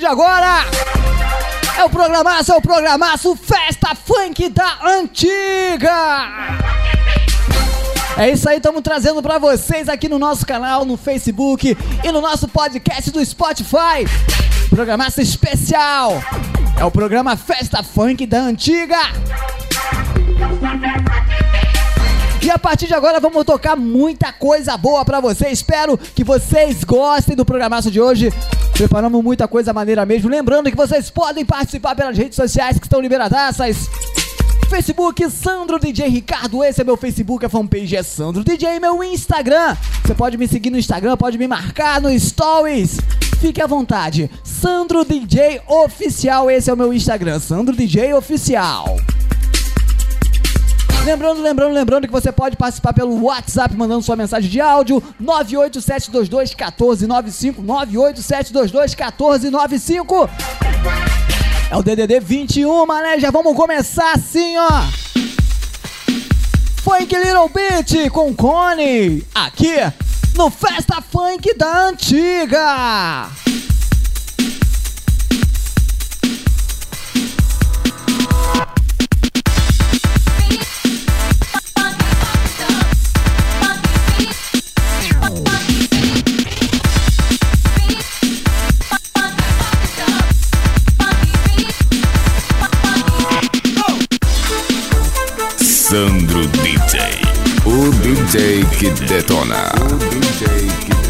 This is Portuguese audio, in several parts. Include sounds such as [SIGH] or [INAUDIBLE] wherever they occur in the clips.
partir de agora. É o programaço, é o programaço Festa Funk da Antiga. É isso aí, estamos trazendo para vocês aqui no nosso canal, no Facebook e no nosso podcast do Spotify. Programaço especial. É o programa Festa Funk da Antiga. E a partir de agora vamos tocar muita coisa boa pra vocês. Espero que vocês gostem do programaço de hoje. Preparamos muita coisa maneira mesmo. Lembrando que vocês podem participar pelas redes sociais que estão liberadaças. Facebook Sandro DJ Ricardo, esse é meu Facebook, a fanpage é Sandro DJ, meu Instagram. Você pode me seguir no Instagram, pode me marcar no Stories. Fique à vontade. Sandro DJ Oficial, esse é o meu Instagram, Sandro DJ Oficial. Lembrando, lembrando, lembrando que você pode participar pelo WhatsApp mandando sua mensagem de áudio 987221495 987221495 É o DDD 21, mané, já vamos começar assim, ó. Funk Little Beat com Cone aqui no Festa Funk da Antiga. Sandro DJ. O DJ que detona. O DJ que detona.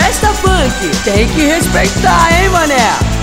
Festa Funk, tem que respeitar, hein, mané?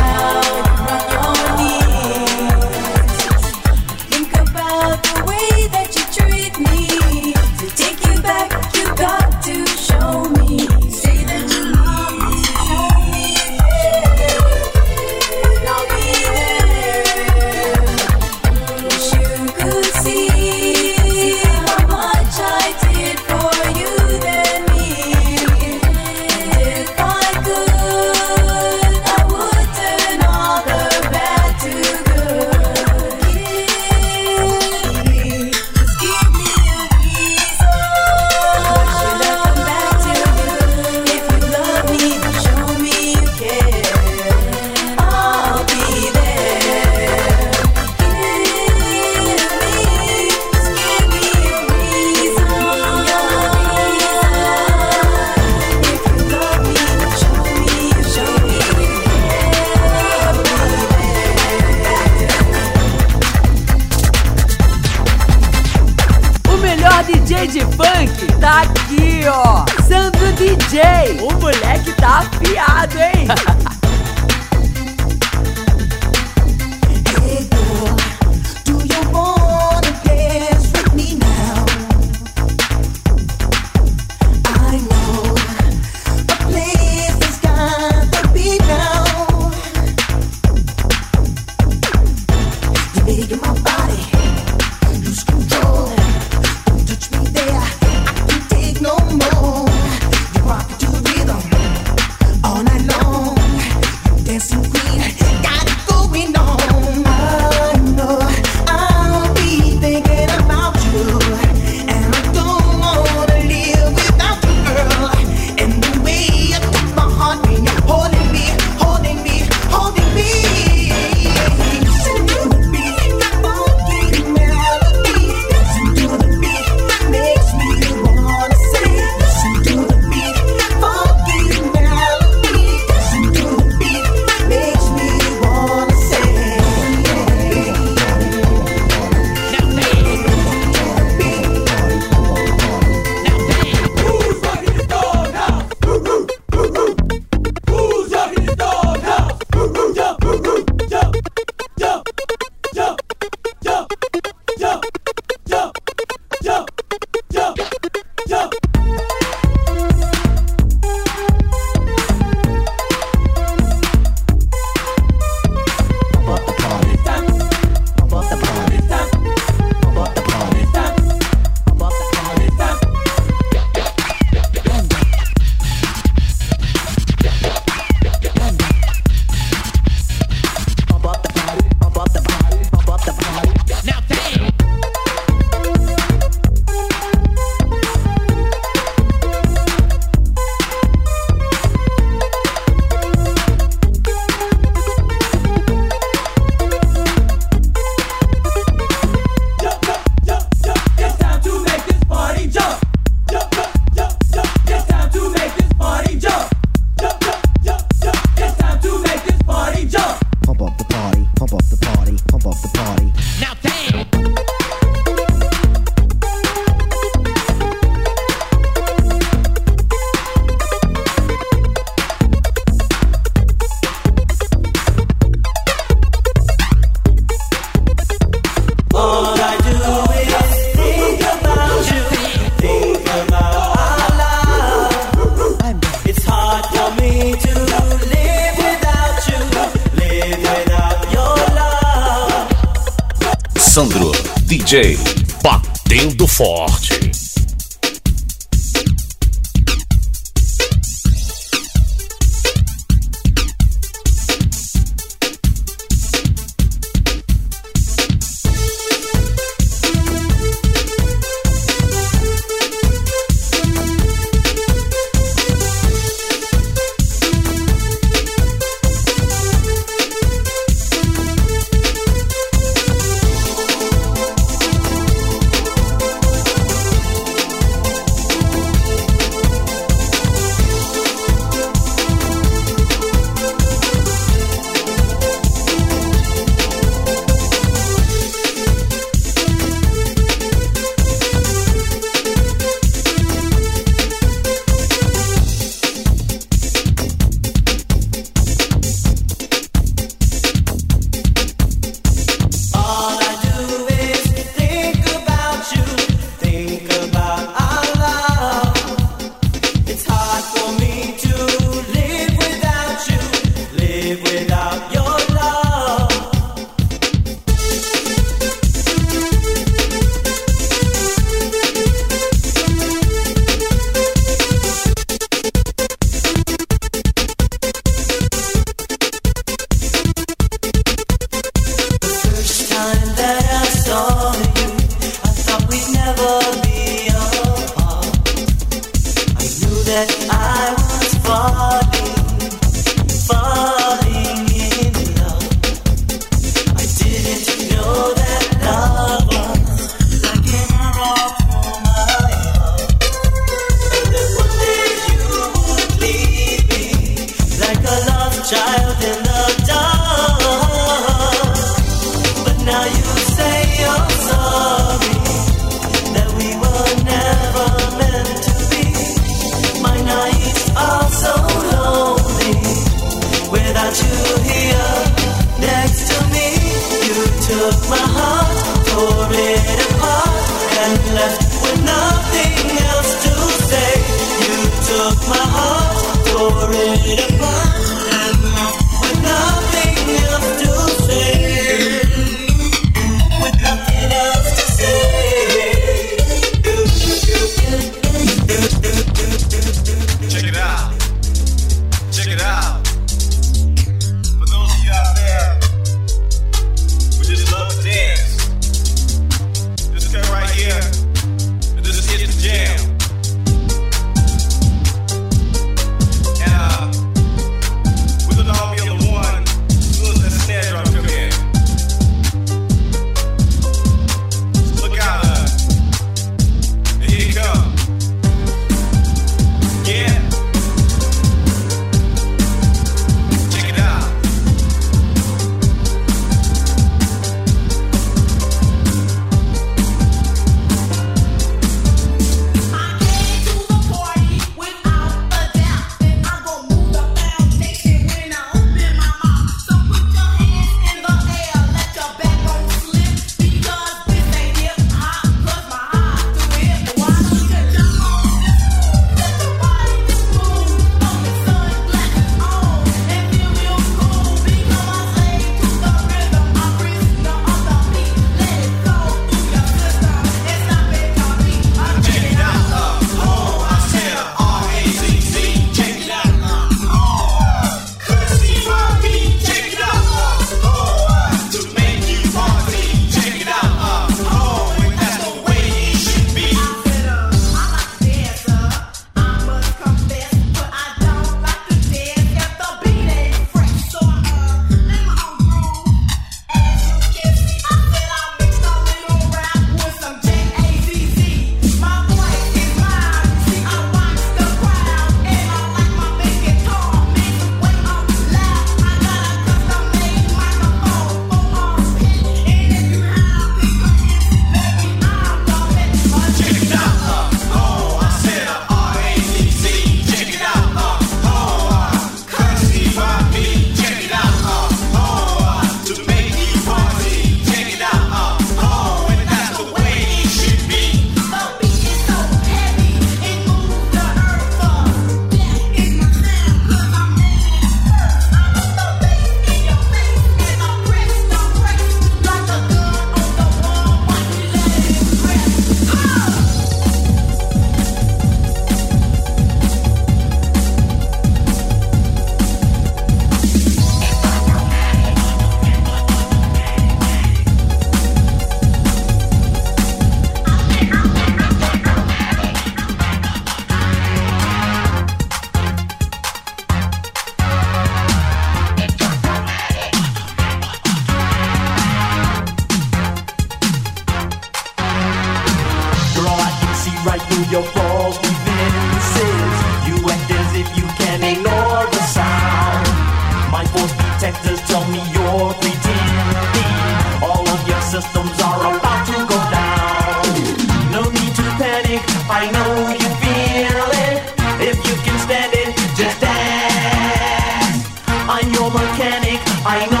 I know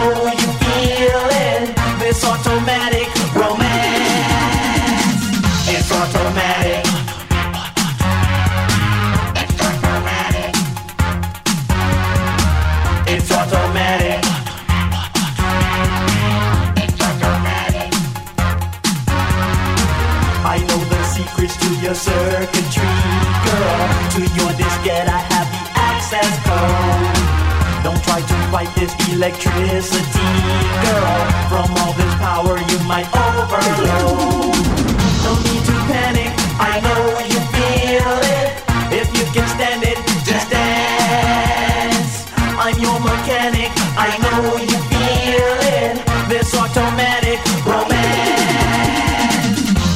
electricity, girl. From all this power, you might overload. No need to panic, I know you feel it. If you can stand it, just dance. I'm your mechanic, I know you feel it. This automatic romance.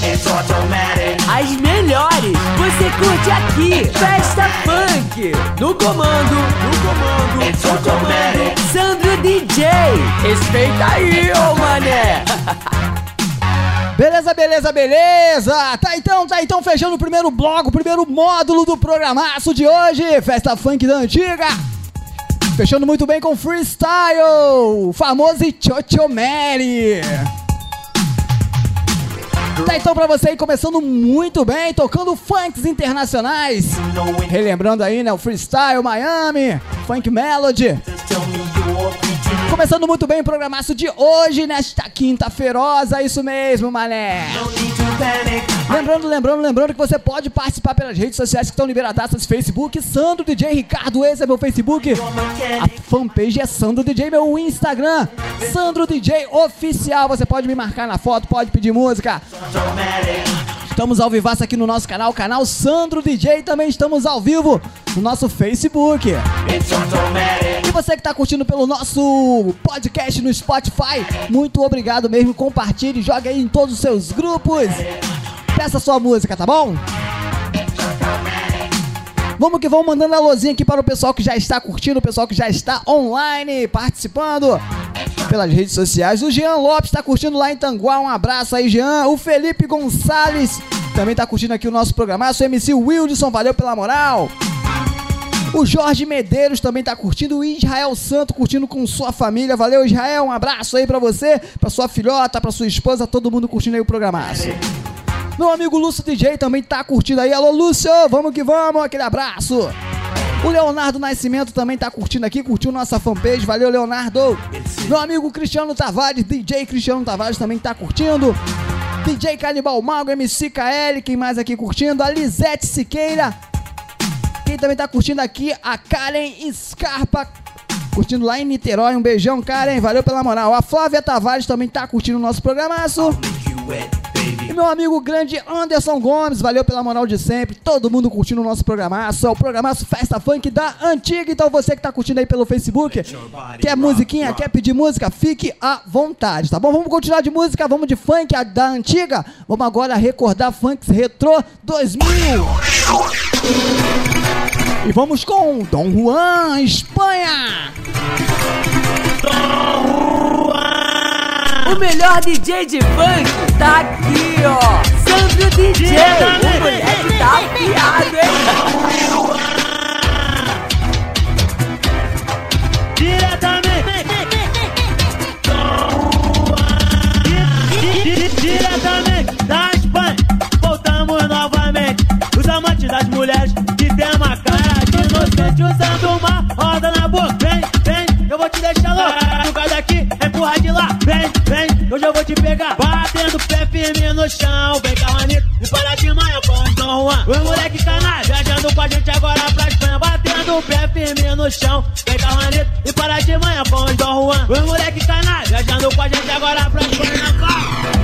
It's automatic. As melhores você curte aqui. Festa Funk. No comando, no comando, It's automatic. DJ. Respeita aí, ô mané. [LAUGHS] Beleza, beleza, beleza! Tá então, tá então fechando o primeiro bloco, o primeiro módulo do programaço de hoje, Festa Funk da Antiga. Fechando muito bem com freestyle, famoso Chocho Mary. Tá então pra você aí, começando muito bem, tocando funks internacionais. Relembrando aí, né, o Freestyle Miami, Funk Melody. Começando muito bem o programaço de hoje, nesta quinta-feirosa, isso mesmo, mané. Lembrando, lembrando, lembrando que você pode participar pelas redes sociais que estão liberadaças, Facebook, Sandro DJ Ricardo, esse é meu Facebook. A fanpage é Sandro DJ, meu Instagram, Sandro DJ Oficial. Você pode me marcar na foto, pode pedir música. Estamos ao vivaço aqui no nosso canal, canal Sandro DJ. Também estamos ao vivo no nosso Facebook. E você que está curtindo pelo nosso podcast no Spotify, muito obrigado mesmo. Compartilhe, jogue aí em todos os seus grupos. Peça sua música, tá bom? Vamos que vamos mandando a luzinha aqui para o pessoal que já está curtindo, o pessoal que já está online, participando pelas redes sociais. O Jean Lopes está curtindo lá em Tanguá, um abraço aí, Jean. O Felipe Gonçalves também está curtindo aqui o nosso programaço. O MC Wildson, valeu pela moral. O Jorge Medeiros também tá curtindo. O Israel Santo curtindo com sua família. Valeu, Israel. Um abraço aí pra você, pra sua filhota, pra sua esposa, todo mundo curtindo aí o programaço. Meu amigo Lúcio DJ também tá curtindo aí. Alô, Lúcio, vamos que vamos. Aquele abraço. O Leonardo Nascimento também tá curtindo aqui, curtiu nossa fanpage. Valeu, Leonardo. Meu amigo Cristiano Tavares, DJ Cristiano Tavares também tá curtindo. DJ Canibal Mago, MC KL, quem mais aqui curtindo? A Lisete Siqueira. Quem também tá curtindo aqui, a Karen Scarpa. Curtindo lá em Niterói. Um beijão, Karen. Valeu pela moral. A Flávia Tavares também tá curtindo o nosso programaço. E meu amigo grande Anderson Gomes, valeu pela moral de sempre. Todo mundo curtindo o nosso programaço. É o programaço Festa Funk da Antiga. Então você que tá curtindo aí pelo Facebook, quer musiquinha, quer pedir música, fique à vontade, tá bom? Vamos continuar de música, vamos de funk da Antiga. Vamos agora recordar funks retrô 2000. E vamos com Dom Juan, Espanha. O melhor DJ de funk tá aqui, ó. Sandro DJ. O moleque tá afiado, hein? Diretamente da Espanha, voltamos novamente. Os amantes das mulheres que tem uma cara de inocente, usando uma roda na boca. Eu vou te deixar louco. Fuga daqui, empurra de lá. Vem, vem, hoje eu vou te pegar. Batendo pé firme no chão. Vem cá, Juanito, e para de manhã com o Dom Juan. Os moleque canalha, viajando com a gente agora pra Espanha. Batendo pé firme no chão. Vem cá, Juanito, e para de manhã com o Dom Juan. Os moleque canalha, viajando com a gente agora pra Espanha.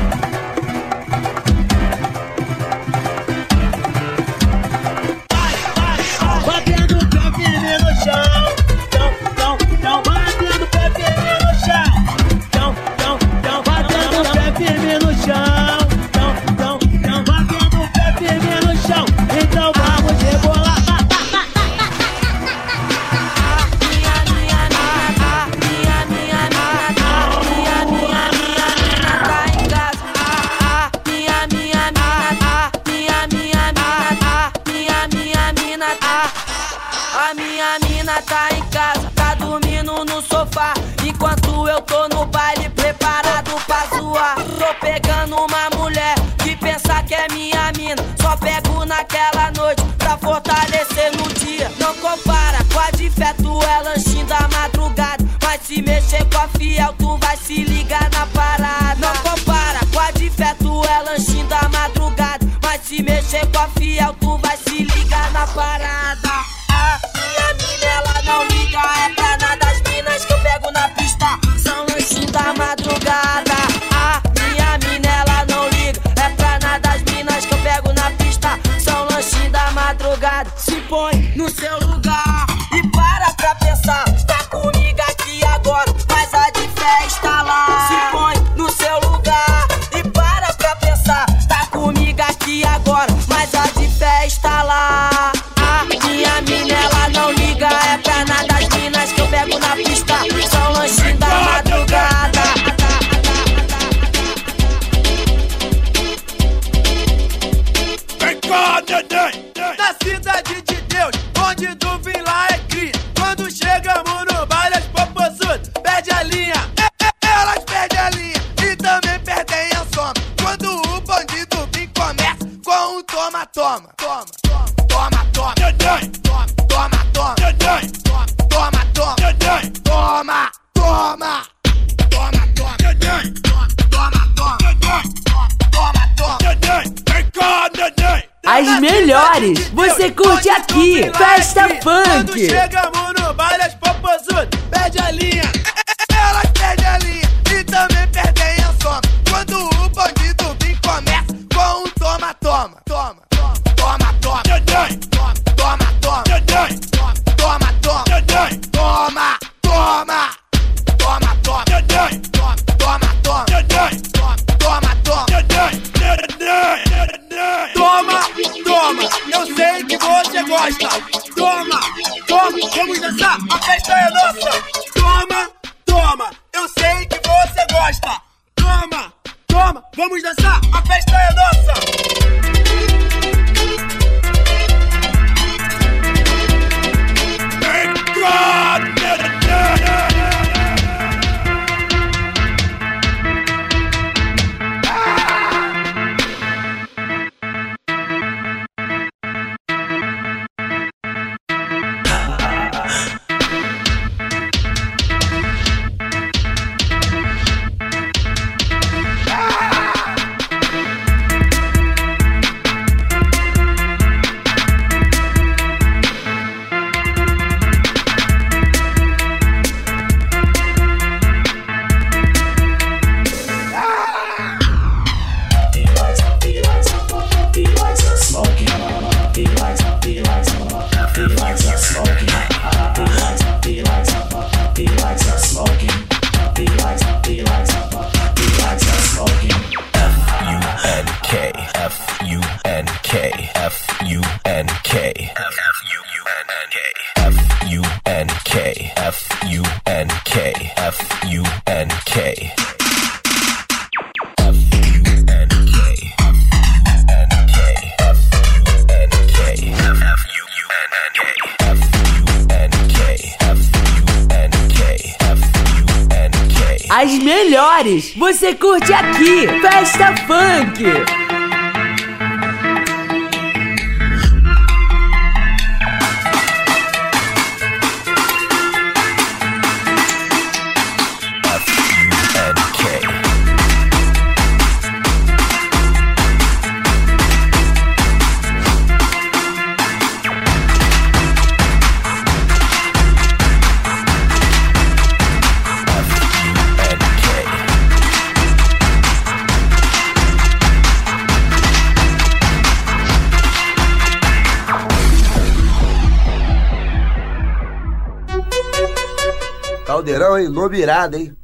Maneirão, hein? Nome irado, hein?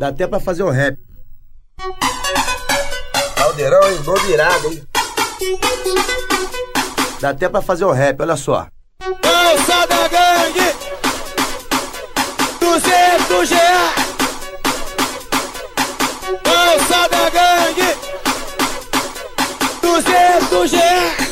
Dá até pra fazer um rap. Caldeirão, hein? Nome irado, hein? Dá até pra fazer um rap, olha só. Dança da gangue! 200 reais! Dança da gangue! 200 reais!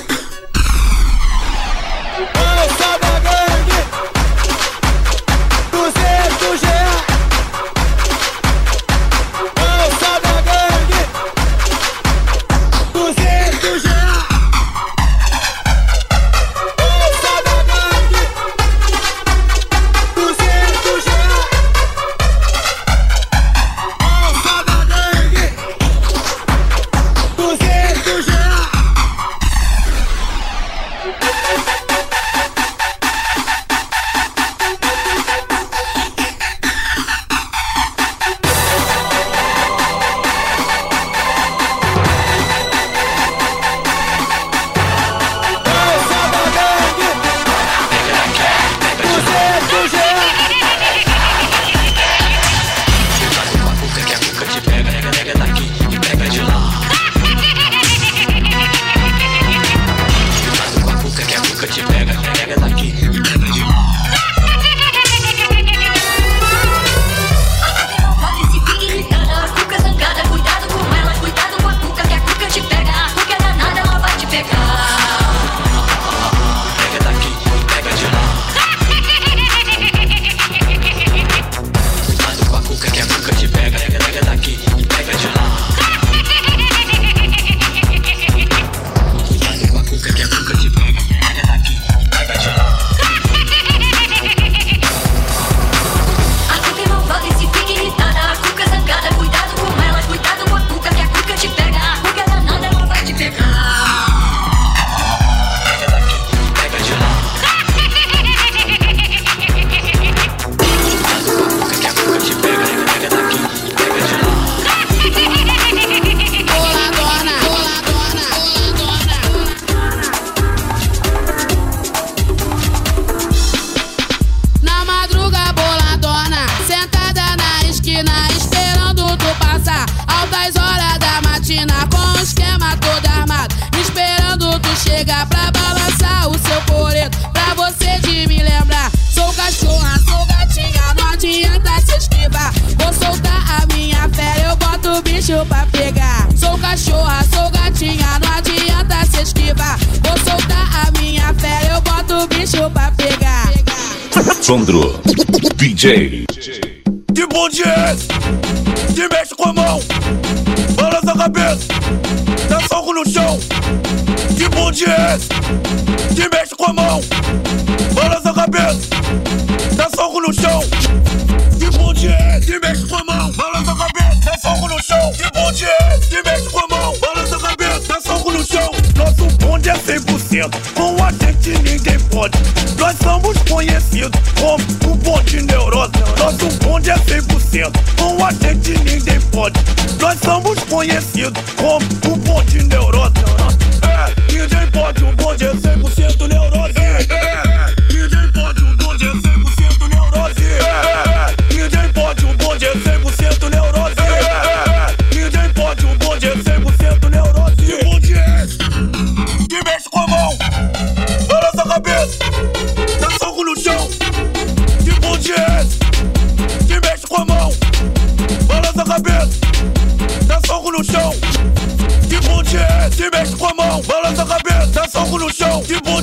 DJ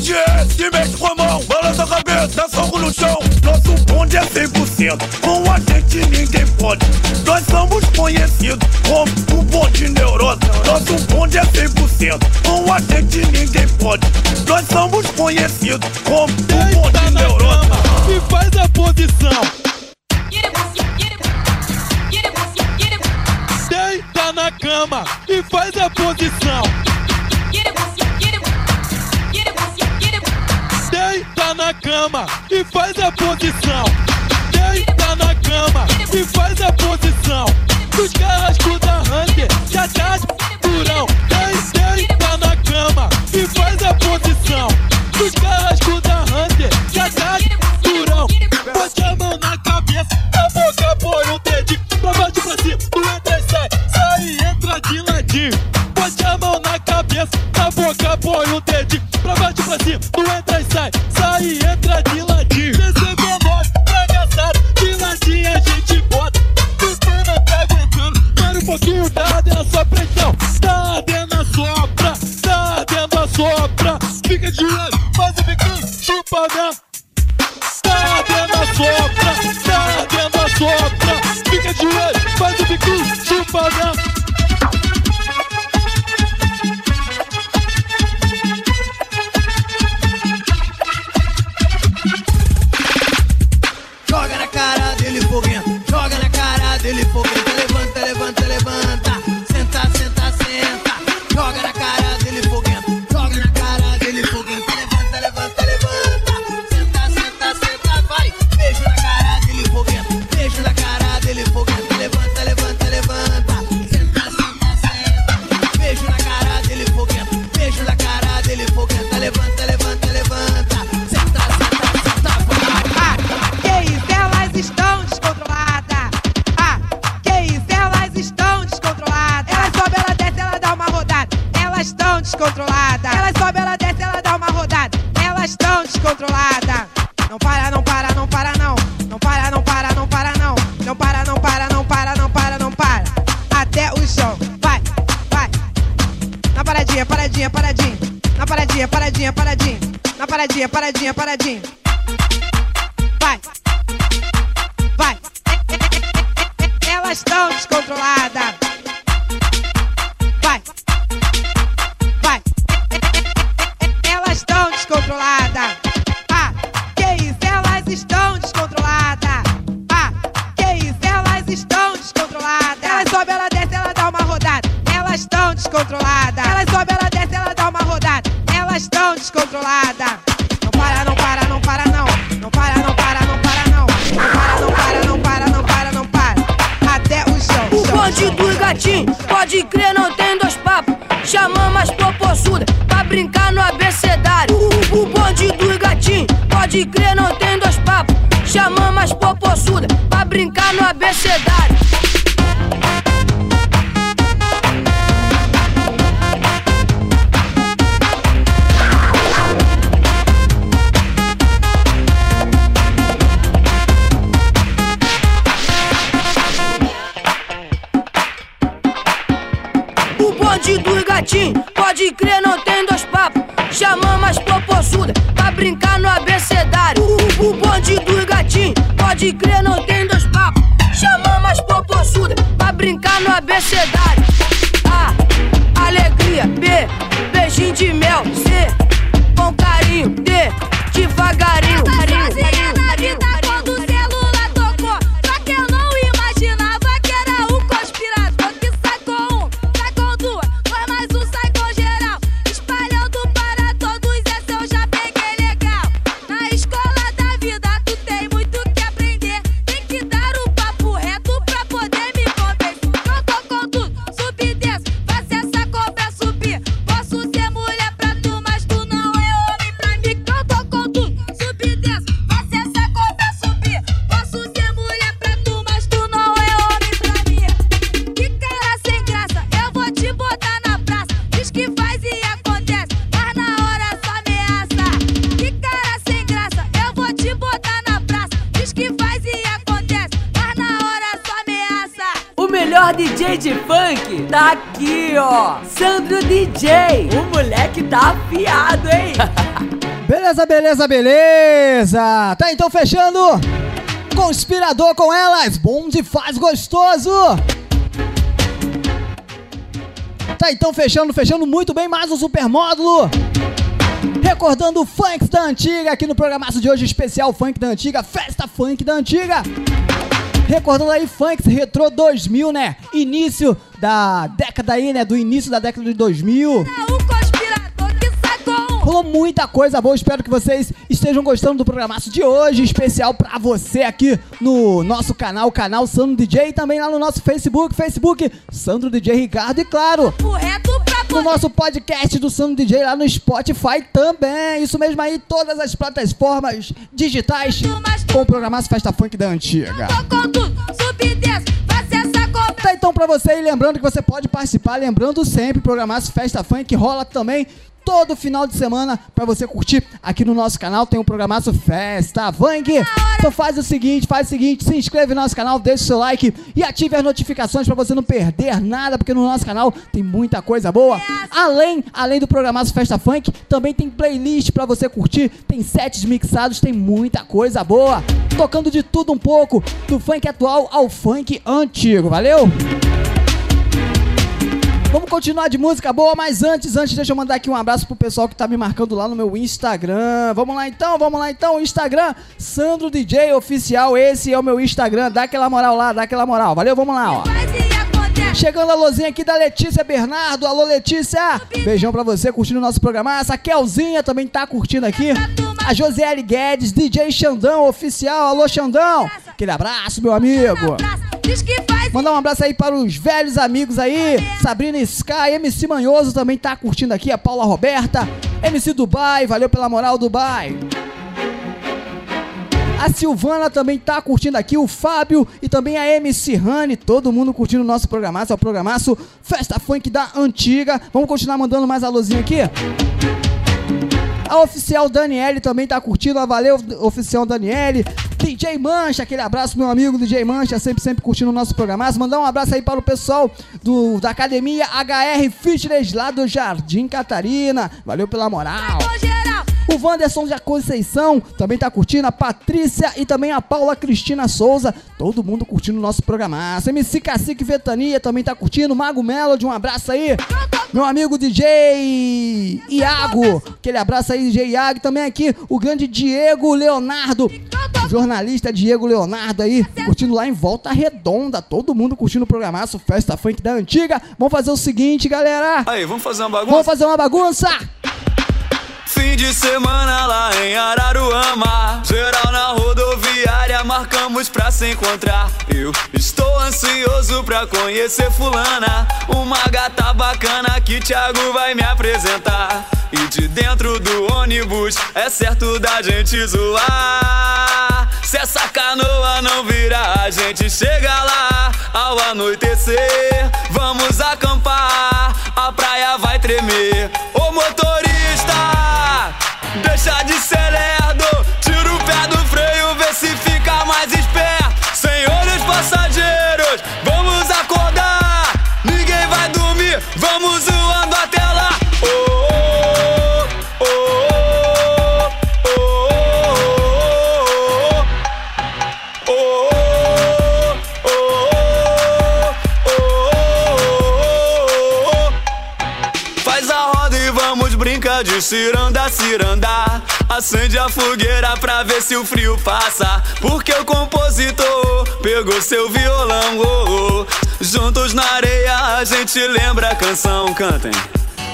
bonde é cimento com a mão, balança a cabeça, dá fogo no chão. Nosso bonde é 100%, com a gente ninguém pode. Nós somos conhecidos como o bonde neurose. Nosso bonde é 100%, com a gente ninguém pode. Nós somos conhecidos como o bonde neurose. cama e faz a posição. Deita na cama e faz a posição. Dos carrascos da Hunter, já tá durão. Deita na cama e faz a posição. Dos carrascos da Hunter, já tá durão. Bote a mão na cabeça, a boca põe o dedinho. Pra baixo pra cima, tu entra e sai, sai e entra de ladinho. Bote a mão na cabeça, a boca põe o dedinho. Pra baixo pra cima, tu entra Sai e entra de paradinha, paradinha. DJ. O moleque tá afiado, hein? [LAUGHS] Beleza, beleza, beleza! Tá então fechando! Conspirador com elas, bom de faz gostoso! Tá então fechando, fechando muito bem mais um super módulo! Recordando o funk da antiga aqui no programaço de hoje, especial funk da antiga, festa funk da antiga! Recordando aí Funks Retro 2000, né? Início da década aí, né? Do início da década de 2000. Rolou muita coisa boa, espero que vocês estejam gostando do programaço de hoje, especial pra você aqui no nosso canal, canal Sandro DJ, e também lá no nosso Facebook, Facebook Sandro DJ Ricardo, e claro, no nosso podcast do Sandro DJ lá no Spotify também, isso mesmo aí, todas as plataformas digitais com o programaço Festa Funk da Antiga. Tá então pra você aí, lembrando que você pode participar, lembrando sempre, o programaço Festa Funk rola também todo final de semana pra você curtir aqui no nosso canal. Tem um programaço Festa Funk. Então faz o seguinte, faz o seguinte, se inscreve no nosso canal, deixa o seu like e ative as notificações pra você não perder nada, porque no nosso canal tem muita coisa boa. Além, além do programaço Festa Funk, também tem playlist pra você curtir, tem sets mixados, tem muita coisa boa. Tocando de tudo um pouco, do funk atual ao funk antigo, valeu? Vamos continuar de música boa, mas antes, antes, deixa eu mandar aqui um abraço pro pessoal que tá me marcando lá no meu Instagram. Vamos lá então, vamos lá então. Instagram, Sandro DJ Oficial. Esse é o meu Instagram. Dá aquela moral lá, dá aquela moral. Valeu, vamos lá, ó. Chegando a luzinha aqui da Letícia Bernardo. Alô, Letícia. Beijão pra você, curtindo o nosso programa. A Kelzinha também tá curtindo aqui. A Josiele Guedes, DJ Xandão Oficial. Alô, Xandão. Aquele abraço, meu amigo. Mandar um abraço aí para os velhos amigos aí. Sabrina Sky, MC Manhoso também tá curtindo aqui. A Paula Roberta, MC Dubai. Valeu pela moral, Dubai. A Silvana também tá curtindo aqui, o Fábio e também a MC Rani, todo mundo curtindo o nosso programaço, é o programaço Festa Funk da Antiga. Vamos continuar mandando mais alôzinho aqui? A oficial Daniele também tá curtindo, valeu oficial Daniele. DJ Mancha, aquele abraço meu amigo DJ Mancha, sempre sempre curtindo o nosso programaço. Mandar um abraço aí para o pessoal do, da academia HR Fitness lá do Jardim Catarina. Valeu pela moral. O Wanderson de Conceição também tá curtindo, a Patrícia e também a Paula Cristina Souza, todo mundo curtindo o nosso programaço. MC Cacique Vetania também tá curtindo, Mago Melody, um abraço aí. Meu amigo DJ Iago, aquele abraço aí, DJ Iago. Também aqui o grande Diego Leonardo, jornalista Diego Leonardo aí, curtindo lá em Volta Redonda. Todo mundo curtindo o programaço Festa Funk da Antiga. Vamos fazer o seguinte, galera. Aí, vamos fazer uma bagunça? Vamos fazer uma bagunça. Fim de semana lá em Araruama. Geral na rodoviária, marcamos pra se encontrar. Eu estou ansioso pra conhecer Fulana. Uma gata bacana que Thiago vai me apresentar. E de dentro do ônibus é certo da gente zoar. Se essa canoa não virar, a gente chega lá. Ao anoitecer, vamos acampar. A praia vai tremer. Ô motorista, deixa de ser areia de ciranda, ciranda. Acende a fogueira pra ver se o frio passa. Porque o compositor pegou seu violão. oh, oh. Juntos na areia a gente lembra a canção. Cantem.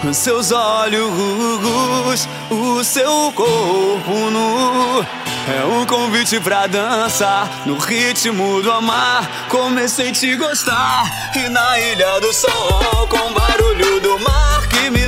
Os seus olhos, o seu corpo nu. É um convite pra dançar no ritmo do amar. Comecei a te gostar e na ilha do sol, com barulho do mar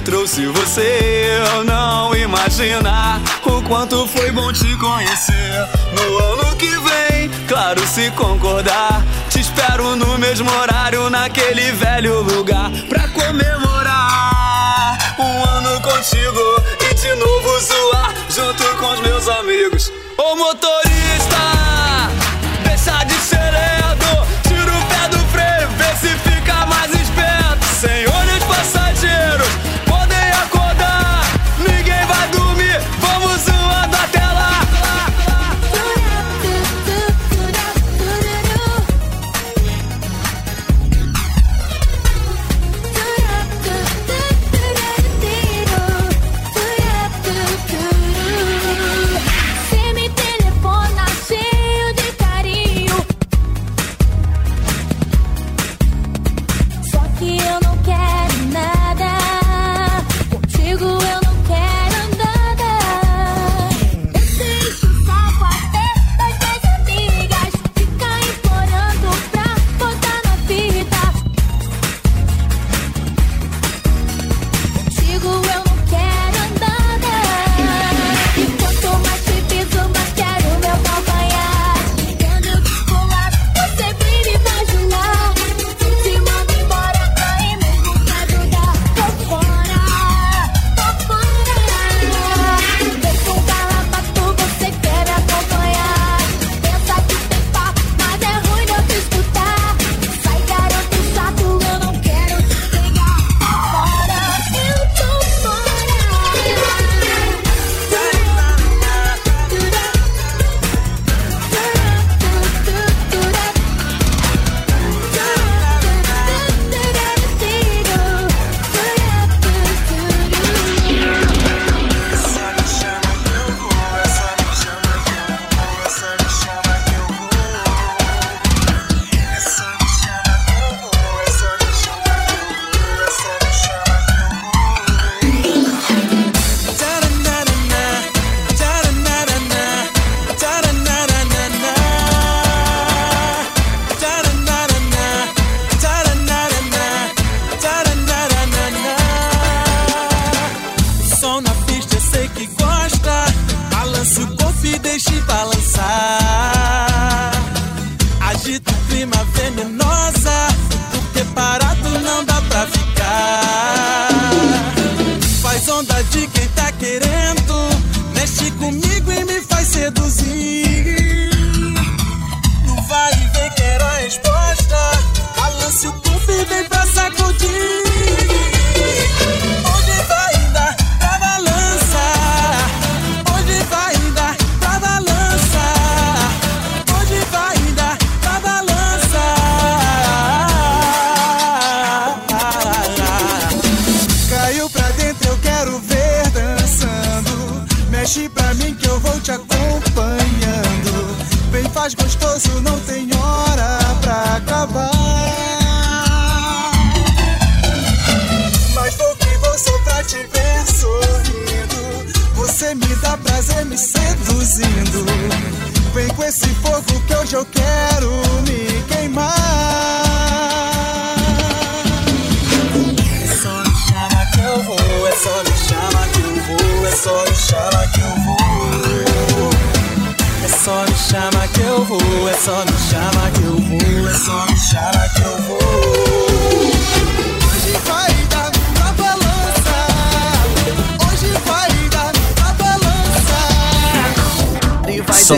trouxe você. Eu não imagina o quanto foi bom te conhecer. No ano que vem, claro, se concordar, te espero no mesmo horário, naquele velho lugar pra comemorar um ano contigo e de novo zoar junto com os meus amigos. Ô motorista,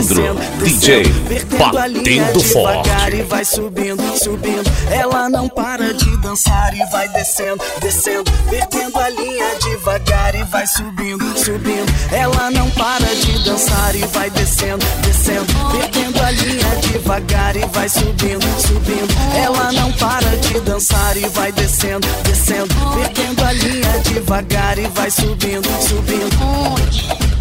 Sandro, DJ, batendo forte. E vai subindo, subindo. Ela não para de dançar e vai descendo, descendo, vertendo a linha devagar e vai subindo, subindo. Ela não para de dançar e vai descendo, descendo, vertendo a linha devagar e vai subindo, subindo. Ela não para de dançar e vai descendo, descendo, vertendo a linha devagar e vai subindo, subindo.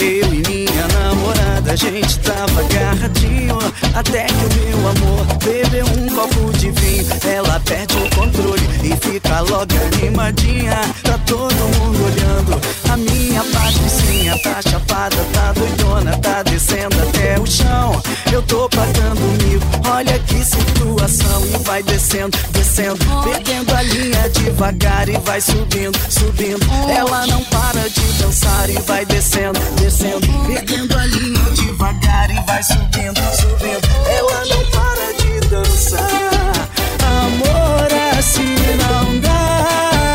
Eu e minha namorada, a gente tava agarradinho Até que o meu amor bebeu um copo de vinho. Ela perde o controle e fica logo animadinha Tá todo mundo olhando. A minha patricinha tá chapada, tá doidona Tá descendo até o chão. Eu tô pagando mil, olha que situação. E vai descendo, descendo Perdendo a linha devagar e vai subindo, subindo. Ela não para de dançar e vai descendo, descendo Perdendo a linha devagar e vai subindo, subindo. Ela não para de dançar. Amor assim não dá.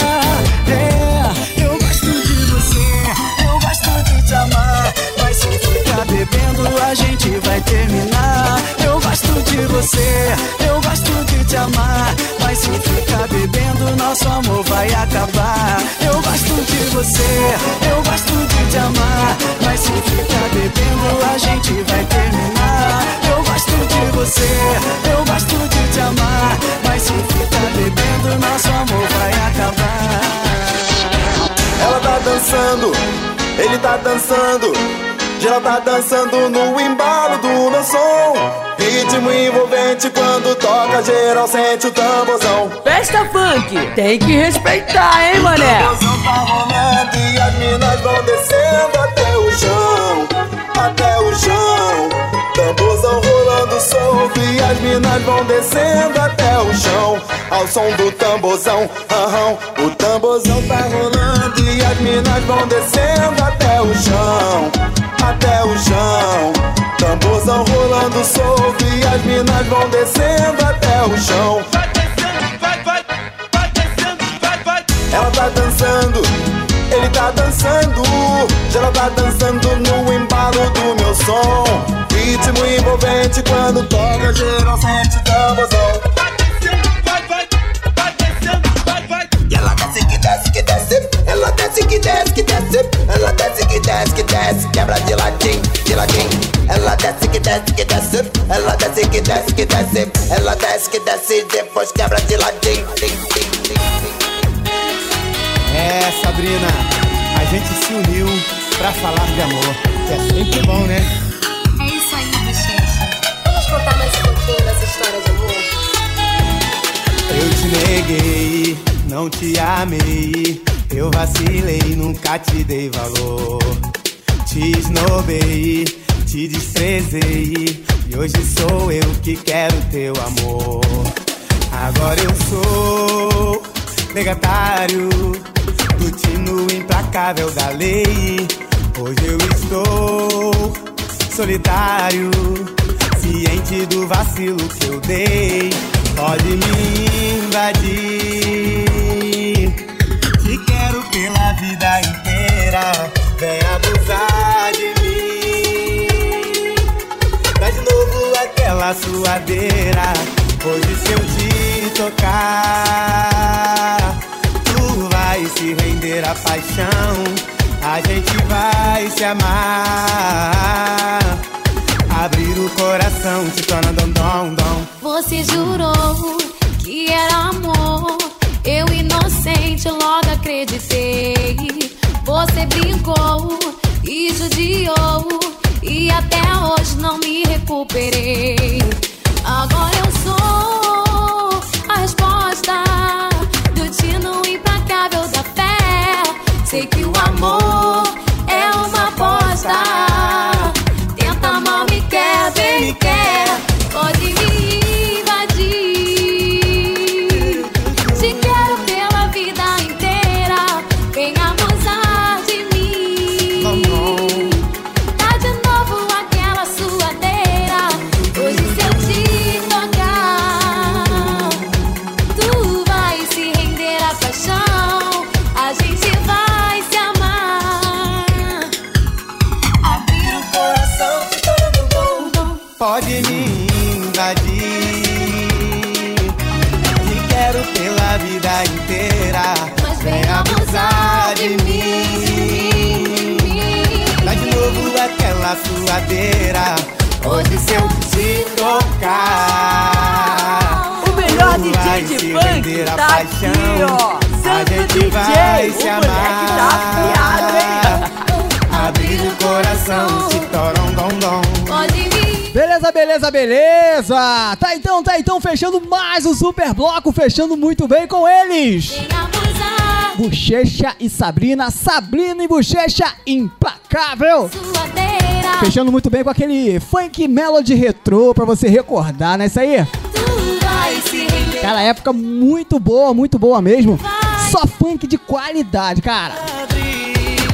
É, eu gosto de você Eu gosto de te amar. Mas se ficar bebendo a gente vai terminar. Eu gosto de você Eu gosto de te amar se ficar bebendo nosso amor vai acabar. Eu gosto de você Eu gosto de te amar. Mas se ficar bebendo a gente vai terminar. Eu gosto de você Eu gosto de te amar. Mas se ficar bebendo nosso amor vai acabar. Ela tá dançando, ele tá dançando. Geral tá dançando no embalo do meu som. Ritmo envolvente quando toca, geral sente o tamborzão. Festa funk, tem que respeitar, hein, mané? Tamborzão tá rolando e as minas vão descendo até o chão, até o chão. Tamborzão rolando solto e as minas vão descendo até o chão, ao som do tamborzão. aham. O tamborzão tá rolando e as minas vão descendo até o chão, até o chão. Tamborzão rolando solto e as minas vão descendo até o chão. Ela tá dançando, ele tá dançando. Geral tá dançando no embalo do meu som. Ritmo envolvente quando toca, geral sente tamborzão. Desce que desce que desce, ela desce que desce que desce, quebra de ladinho, de ladinho. Ela desce que desce que desce, ela desce que desce que desce, ela desce que desce depois quebra de ladinho. É, Sabrina, a gente se uniu pra falar de amor. Que é sempre bom, né? É isso aí, bochecha. Vamos contar mais um pouquinho dessa história de amor? Eu te neguei, não te amei. Eu vacilei, nunca te dei valor. Te esnobei, te desprezei. E hoje sou eu que quero teu amor. Agora eu sou negatário do tino implacável da lei. Hoje eu estou solitário, ciente do vacilo que eu dei. Pode me invadir, pela vida inteira. Vem abusar de mim, dá de novo aquela suadeira. Hoje se eu te tocar, tu vai se render à paixão. A gente vai se amar. Abrir o coração te torna dom dom dom. Você jurou que era amor. Eu, inocente, logo acreditei. Você brincou e judiou. E até hoje não me recuperei. Agora eu então, tá então, fechando mais um super bloco, fechando muito bem com eles! Bochecha e Sabrina, Sabrina e Bochecha implacável! Fechando muito bem com aquele funk melody retrô pra você recordar, né? Isso aí? Cara, época muito boa, muito boa mesmo. Só funk de qualidade, cara.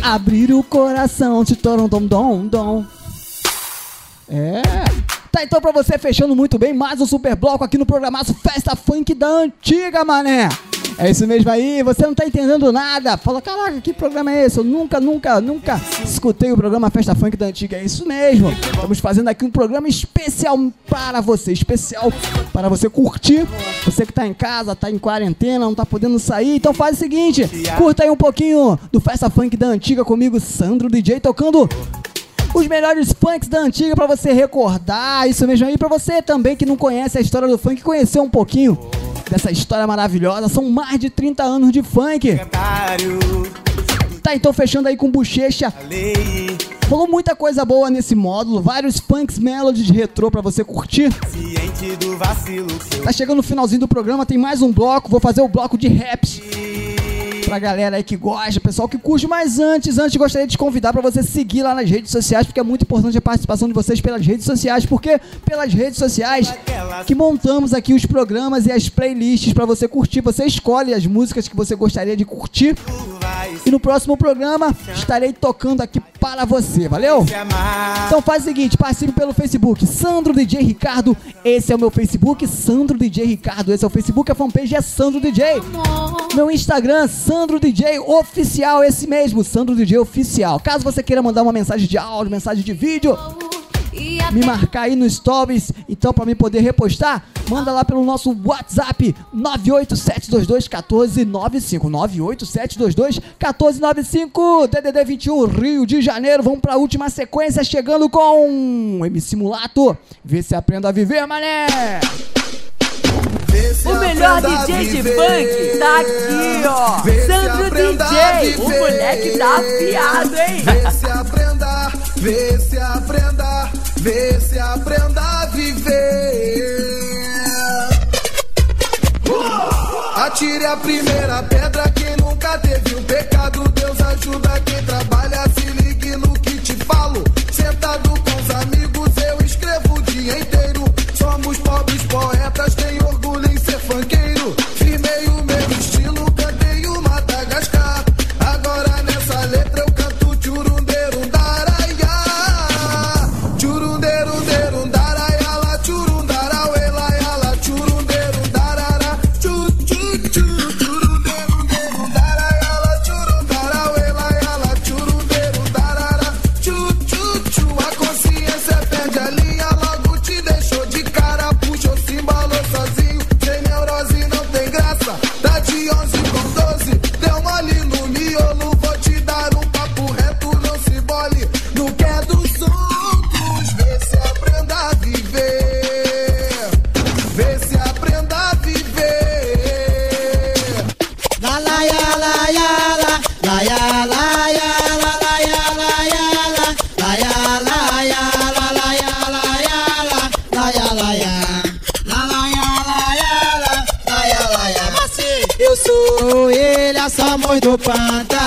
Abrir o coração, te dom dom dom. É. Tá então pra você fechando muito bem mais um super bloco aqui no programaço Festa Funk da Antiga, mané. É isso mesmo aí, você não tá entendendo nada. Fala, caraca, que programa é esse? Eu nunca, nunca, nunca escutei o programa Festa Funk da Antiga. É isso mesmo. Estamos fazendo aqui um programa especial para você, especial para você curtir. Você que tá em casa, tá em quarentena, não tá podendo sair, então faz o seguinte, curta aí um pouquinho do Festa Funk da Antiga comigo, Sandro DJ, tocando os melhores funks da antiga pra você recordar, isso mesmo aí, pra você também que não conhece a história do funk, conhecer um pouquinho dessa história maravilhosa. São mais de 30 anos de funk. Tá então fechando aí com bochecha. Falou muita coisa boa nesse módulo, vários funks melodies retrô pra você curtir. Tá chegando no finalzinho do programa, tem mais um bloco, vou fazer o bloco de raps. Pra galera aí que gosta, pessoal que curte, mas antes, antes gostaria de te convidar pra você seguir lá nas redes sociais, porque é muito importante a participação de vocês pelas redes sociais, porque pelas redes sociais que montamos aqui os programas e as playlists pra você curtir. Você escolhe as músicas que você gostaria de curtir. E no próximo programa estarei tocando aqui para você, valeu? Então faz o seguinte, participe pelo Facebook, Sandro DJ Ricardo, esse é o meu Facebook, Sandro DJ Ricardo, esse é o Facebook, a fanpage é Sandro DJ. Meu Instagram, Sandro DJ Oficial, esse mesmo, Sandro DJ Oficial. Caso você queira mandar uma mensagem de áudio, mensagem de vídeo, me marcar aí no Stories, então para me poder repostar, manda lá pelo nosso WhatsApp 987221495 987221495 DDD 21 Rio de Janeiro. Vamos para a última sequência chegando com MC Mulato. Vê se aprenda a viver, mané. O melhor DJ de funk tá aqui, ó. Sandro DJ, o moleque tá afiado, hein? Vê se aprenda, vê se aprenda, vê se aprenda a viver. Atire a primeira pedra quem nunca teve um pecado. Deus ajuda quem trabalha, se ligue no que te falo. Sentado com os amigos, eu escrevo o dia inteiro. Somos pobres poetas, tenho orgulho em ser funkeiro. Somos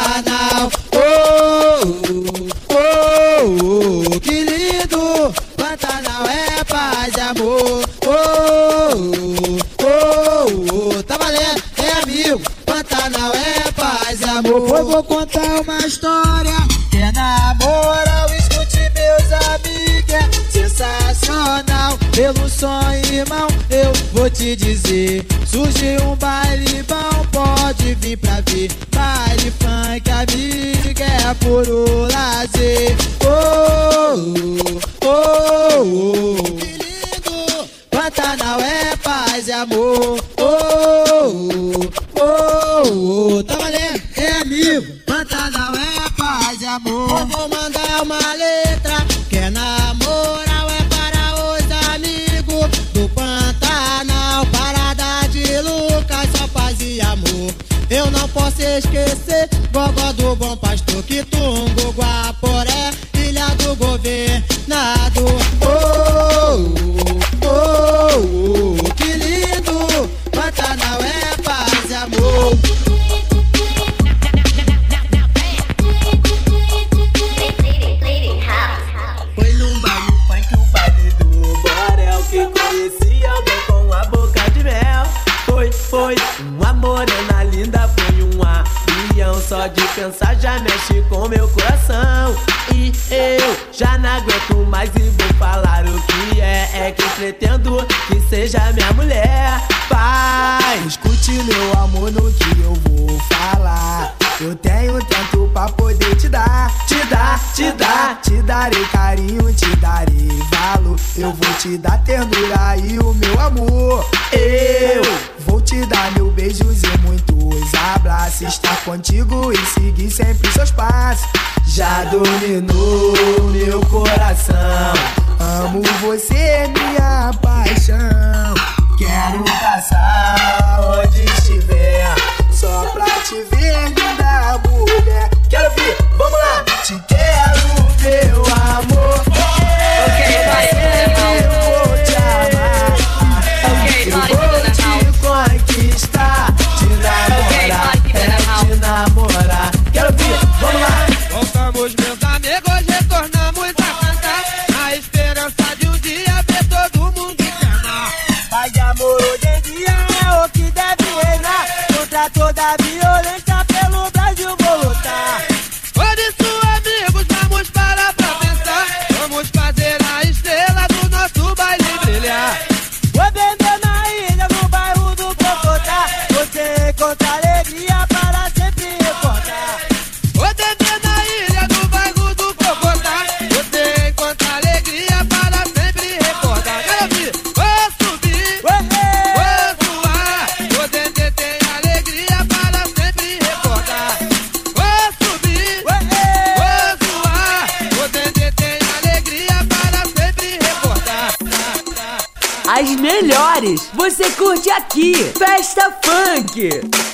tanto pra poder te dar, te dar, te dar. Te darei carinho, te darei valor. Eu vou te dar ternura e o meu amor. Eu vou te dar meus beijos e muitos abraços. Estar contigo e seguir sempre seus passos. Já dominou meu coração. Amo você, minha paixão. Quero passar onde estiver só pra te ver, linda mulher. Quero ver, vamos lá. Te quero, meu amor. você curte aqui. Festa Funk.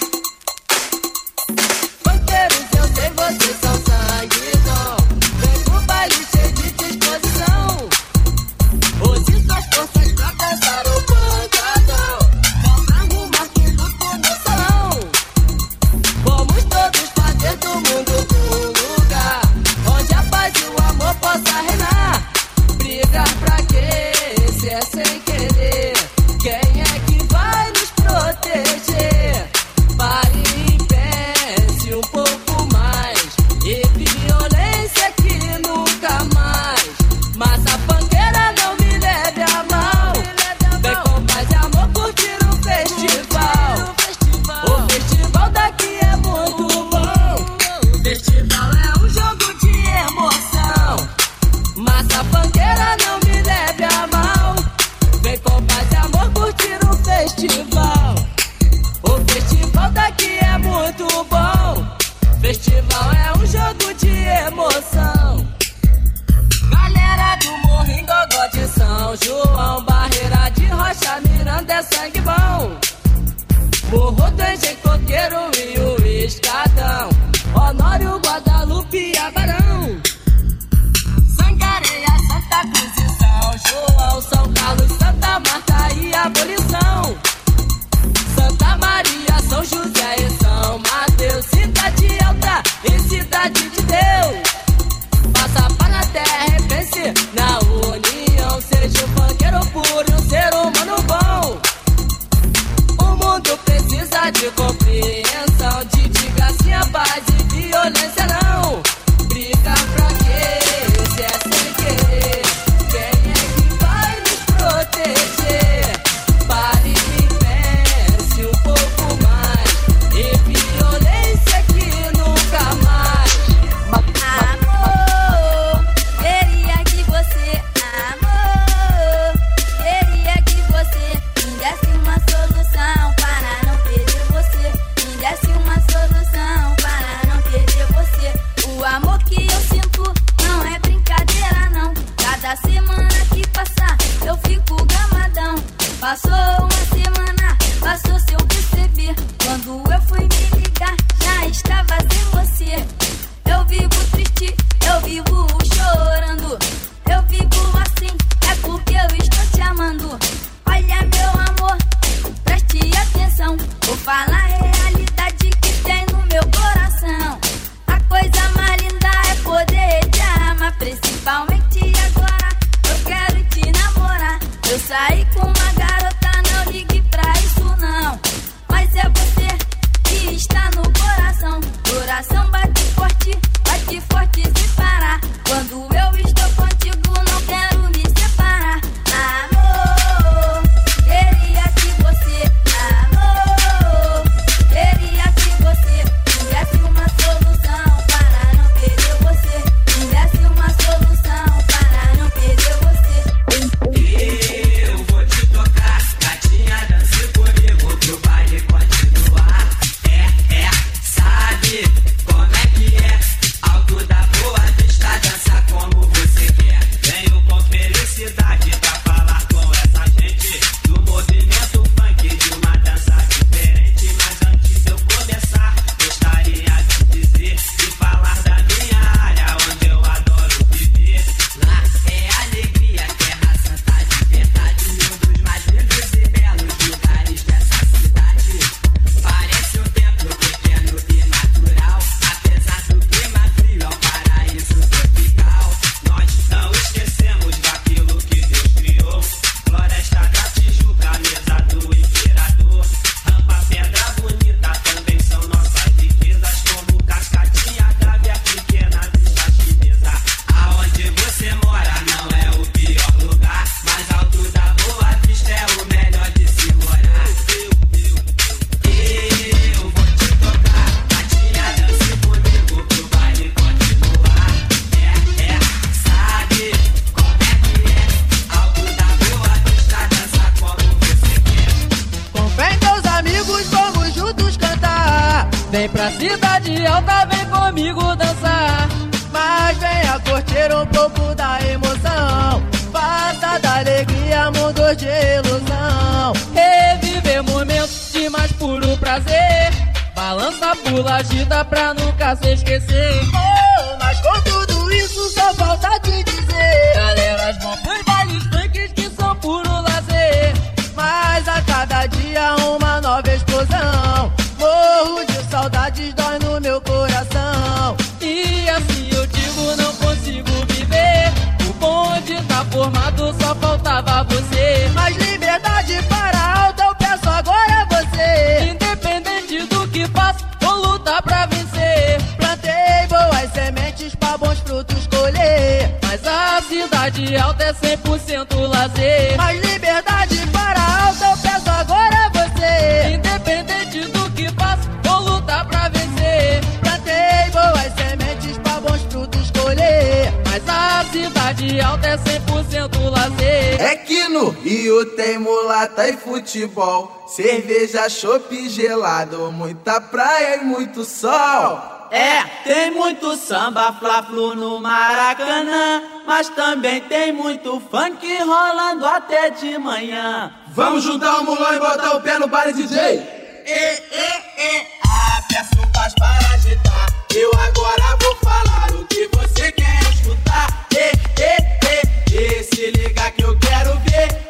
cerveja, chopp gelado, muita praia e muito sol. É, tem muito samba, flaflu no Maracanã, mas também tem muito funk rolando até de manhã. Vamos juntar o mulão e botar o pé no bar DJ. E, e, e, a peça não para agitar. Eu agora vou falar o que você quer escutar. E, e, e, e, se liga que eu quero ver.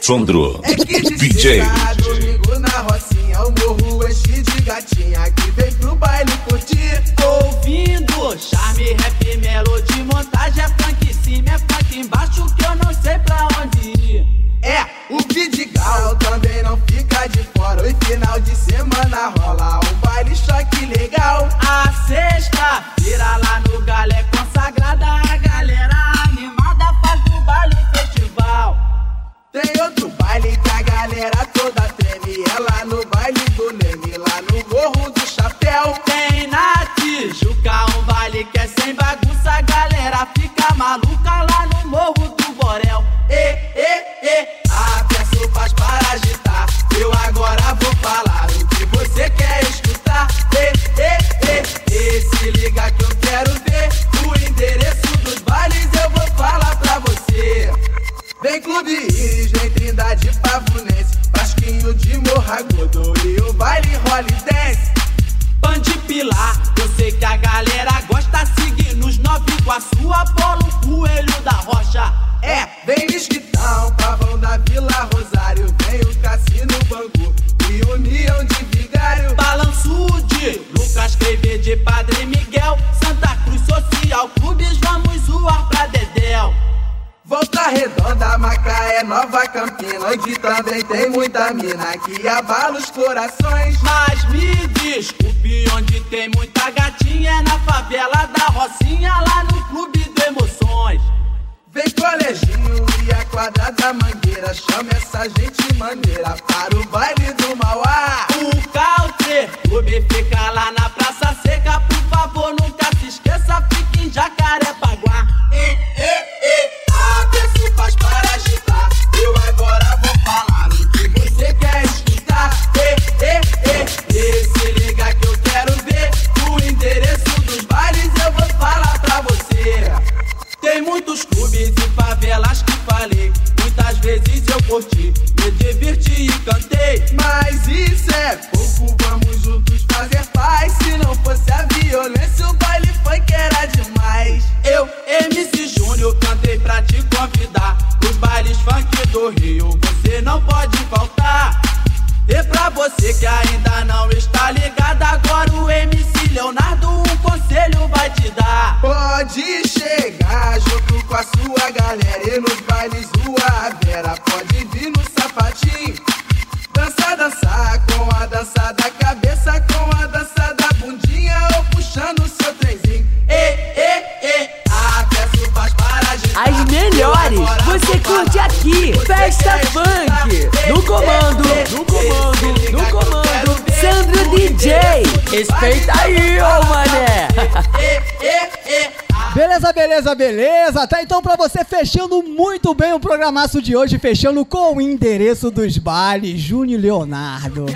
Sandro, é DJ. Domingo na Rocinha, o morro de gatinha que vem pro baile curtir. Tô ouvindo charme, rap, montagem é funk, é funk embaixo que eu não sei pra onde ir. É, o também não fica de fora. E final de semana rola um baile choque legal. A sexta-feira lá no Galé consagrada tem outro baile que a galera toda treme. É lá no baile do Leme, lá no Morro do Chapéu. Tem na Tijuca um baile que é sem bagunça, a galera fica maluca lá no Morro do Borel. E, e, e, a peça faz para agitar. Eu agora vou falar o que você quer escutar. E, e, e, e se liga que Beleza, beleza, beleza. Tá então pra você fechando muito bem o programaço de hoje, fechando com o endereço dos bailes, Júnior Leonardo.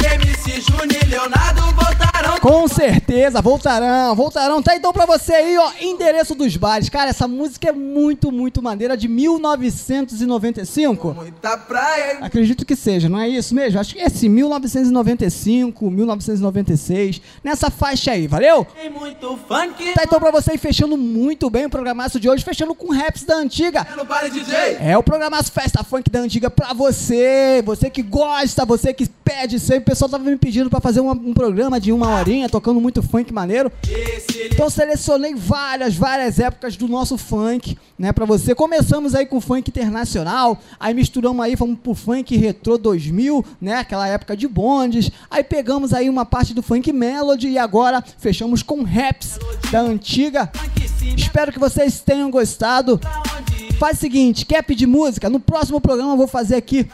MC Júnior Leonardo voltarão. Com certeza, voltarão, voltarão. Tá então pra você aí, ó, endereço dos bares. Cara, essa música é muito, muito maneira, de 1995. Muita praia. Acredito que seja, não é isso mesmo? Acho que é esse, 1995, 1996, nessa faixa aí, valeu? Tem muito funk. Tá então pra você ir fechando muito bem o programaço de hoje, fechando com raps da antiga. No baile DJ. É o programaço Festa Funk da Antiga pra você, você que gosta, você que pede sempre. O pessoal tava me pedindo pra fazer uma- um programa de uma tocando muito funk maneiro. Então selecionei várias, várias épocas do nosso funk, né, pra você. Começamos aí com funk internacional, aí misturamos aí, fomos pro funk retrô 2000, né, aquela época de bondes. Aí pegamos aí uma parte do funk melody e agora fechamos com raps da antiga. Espero que vocês tenham gostado. Faz o seguinte, quer pedir música? No próximo programa eu vou fazer aqui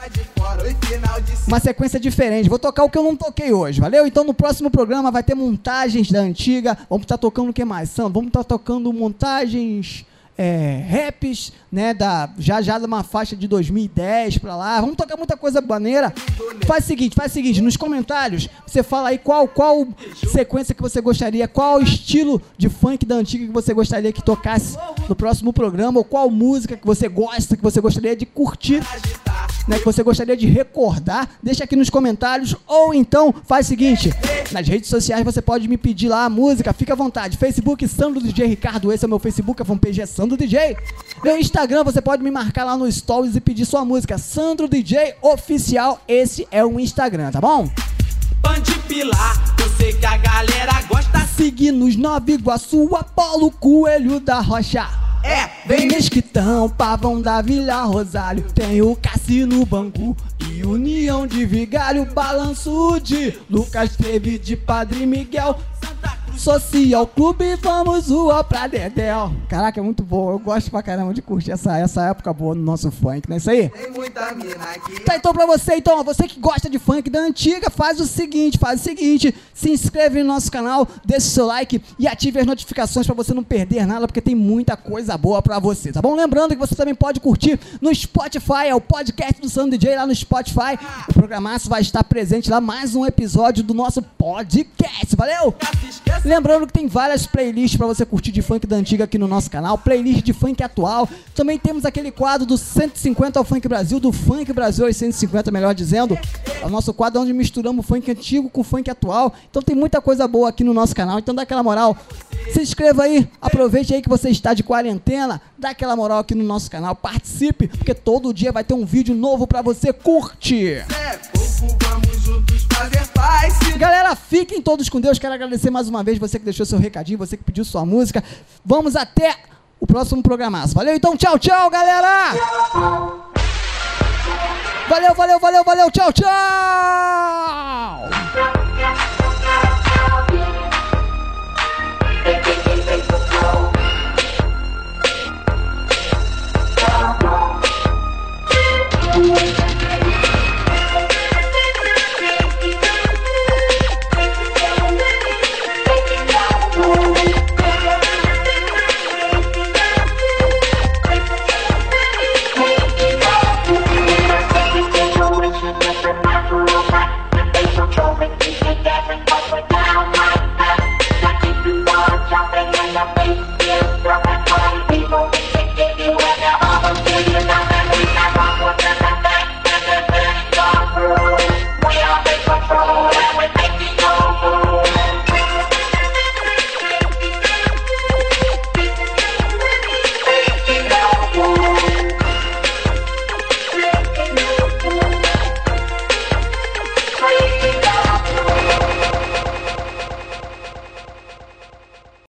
uma sequência diferente. Vou tocar o que eu não toquei hoje, valeu? Então no próximo programa vai ter montagens da antiga. Vamos estar tocando o que mais? Sam? Vamos estar tocando montagens. É, raps, né, da, já já de uma faixa de 2010 pra lá, vamos tocar muita coisa maneira. Faz o seguinte, faz o seguinte, nos comentários você fala aí qual qual sequência que você gostaria, qual estilo de funk da antiga que você gostaria que tocasse no próximo programa, ou qual música que você gosta, que você gostaria de curtir né, que você gostaria de recordar, deixa aqui nos comentários ou então faz o seguinte, nas redes sociais você pode me pedir lá a música, fica à vontade. Facebook Sandro DJ Ricardo, esse é o meu Facebook, a fanpage é Sandro DJ. Meu Instagram você pode me marcar lá no Stories e pedir sua música, Sandro DJ Oficial, esse é o Instagram, tá bom? Bande Pilar, eu sei que a galera gosta. Seguir nos Nova Iguaçu, Apolo Coelho da Rocha. É, Vem Mesquitão, Pavão da Vila Rosário Tem o Cassino Bangu e União de Vigário Balanço de Lucas teve de Padre Miguel Social Clube, vamos rua pra Dedéu Caraca, é muito bom, eu gosto pra caramba de curtir essa, essa época boa no nosso funk, não é isso aí? Tem muita mina aqui. Tá então pra você, então, ó, você que gosta de funk da antiga, faz o seguinte, faz o seguinte, se inscreve no nosso canal, deixa o seu like e ative as notificações pra você não perder nada, porque tem muita coisa boa pra você, tá bom? Lembrando que você também pode curtir no Spotify, é o podcast do Sandro DJ lá no Spotify. O programaço vai estar presente lá, mais um episódio do nosso podcast, valeu? Lembrando que tem várias playlists pra você curtir de funk da antiga aqui no nosso canal, playlist de funk atual. Também temos aquele quadro do 150 ao Funk Brasil, do Funk Brasil aos 150, melhor dizendo. É o nosso quadro onde misturamos funk antigo com funk atual. Então tem muita coisa boa aqui no nosso canal. Então dá aquela moral. Se inscreva aí, aproveite aí que você está de quarentena, dá aquela moral aqui no nosso canal, participe, porque todo dia vai ter um vídeo novo pra você curtir. Juntos vai se. Galera, fiquem todos com Deus. Quero agradecer mais uma vez você que deixou seu recadinho, você que pediu sua música. Vamos até o próximo programaço. Valeu, então, tchau, tchau, galera! Valeu, valeu, valeu, valeu, tchau, tchau! Thank Bye.